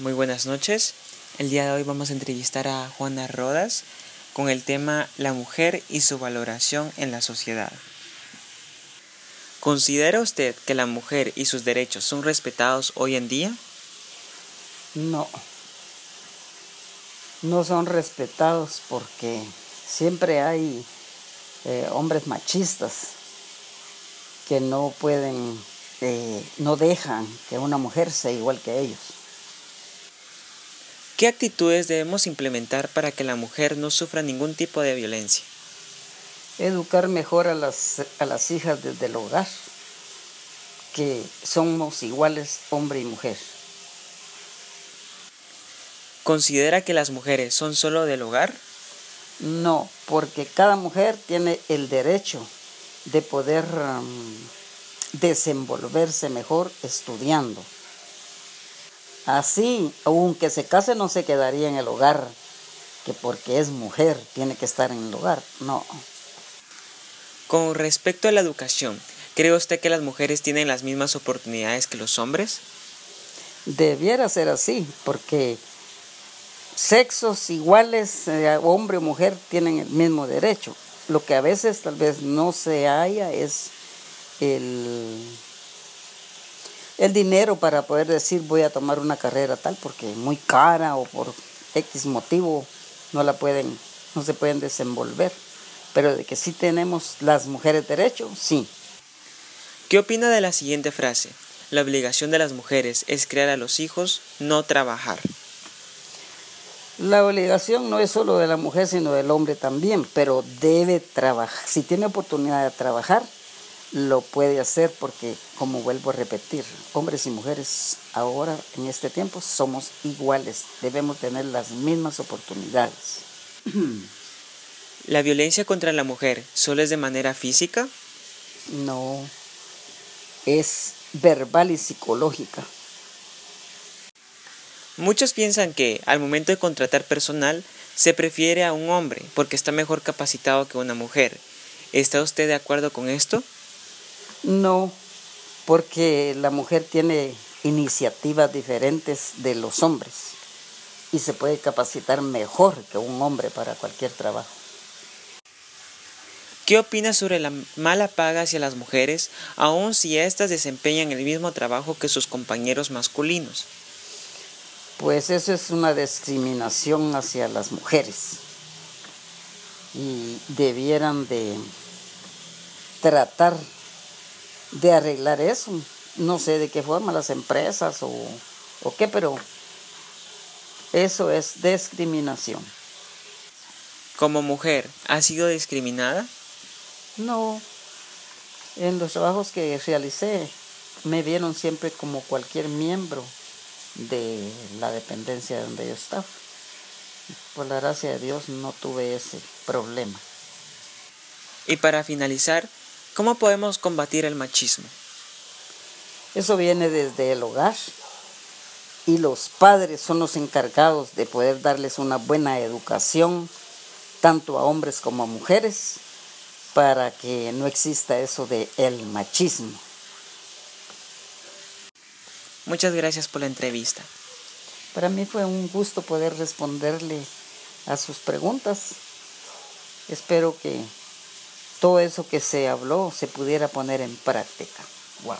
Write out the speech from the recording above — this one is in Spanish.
Muy buenas noches. El día de hoy vamos a entrevistar a Juana Rodas con el tema La mujer y su valoración en la sociedad. ¿Considera usted que la mujer y sus derechos son respetados hoy en día? No, no son respetados porque siempre hay eh, hombres machistas que no pueden, eh, no dejan que una mujer sea igual que ellos. ¿Qué actitudes debemos implementar para que la mujer no sufra ningún tipo de violencia? Educar mejor a las, a las hijas desde el hogar, que somos iguales hombre y mujer. ¿Considera que las mujeres son solo del hogar? No, porque cada mujer tiene el derecho de poder um, desenvolverse mejor estudiando. Así, aunque se case, no se quedaría en el hogar, que porque es mujer tiene que estar en el hogar. No. Con respecto a la educación, ¿cree usted que las mujeres tienen las mismas oportunidades que los hombres? Debiera ser así, porque sexos iguales, eh, hombre o mujer, tienen el mismo derecho. Lo que a veces tal vez no se haya es el el dinero para poder decir voy a tomar una carrera tal porque es muy cara o por X motivo no la pueden, no se pueden desenvolver. Pero de que sí tenemos las mujeres derecho, sí. ¿Qué opina de la siguiente frase? La obligación de las mujeres es crear a los hijos, no trabajar. La obligación no es solo de la mujer, sino del hombre también, pero debe trabajar. Si tiene oportunidad de trabajar, lo puede hacer porque, como vuelvo a repetir, hombres y mujeres ahora en este tiempo somos iguales, debemos tener las mismas oportunidades. ¿La violencia contra la mujer solo es de manera física? No, es verbal y psicológica. Muchos piensan que al momento de contratar personal se prefiere a un hombre porque está mejor capacitado que una mujer. ¿Está usted de acuerdo con esto? No, porque la mujer tiene iniciativas diferentes de los hombres y se puede capacitar mejor que un hombre para cualquier trabajo. ¿Qué opina sobre la mala paga hacia las mujeres, aun si éstas desempeñan el mismo trabajo que sus compañeros masculinos? Pues eso es una discriminación hacia las mujeres y debieran de tratar de arreglar eso. No sé de qué forma las empresas o, o qué, pero eso es discriminación. Como mujer, ¿ha sido discriminada? No. En los trabajos que realicé me vieron siempre como cualquier miembro de la dependencia donde yo estaba. Por la gracia de Dios no tuve ese problema. Y para finalizar, ¿Cómo podemos combatir el machismo? Eso viene desde el hogar y los padres son los encargados de poder darles una buena educación, tanto a hombres como a mujeres, para que no exista eso de el machismo. Muchas gracias por la entrevista. Para mí fue un gusto poder responderle a sus preguntas. Espero que todo eso que se habló se pudiera poner en práctica.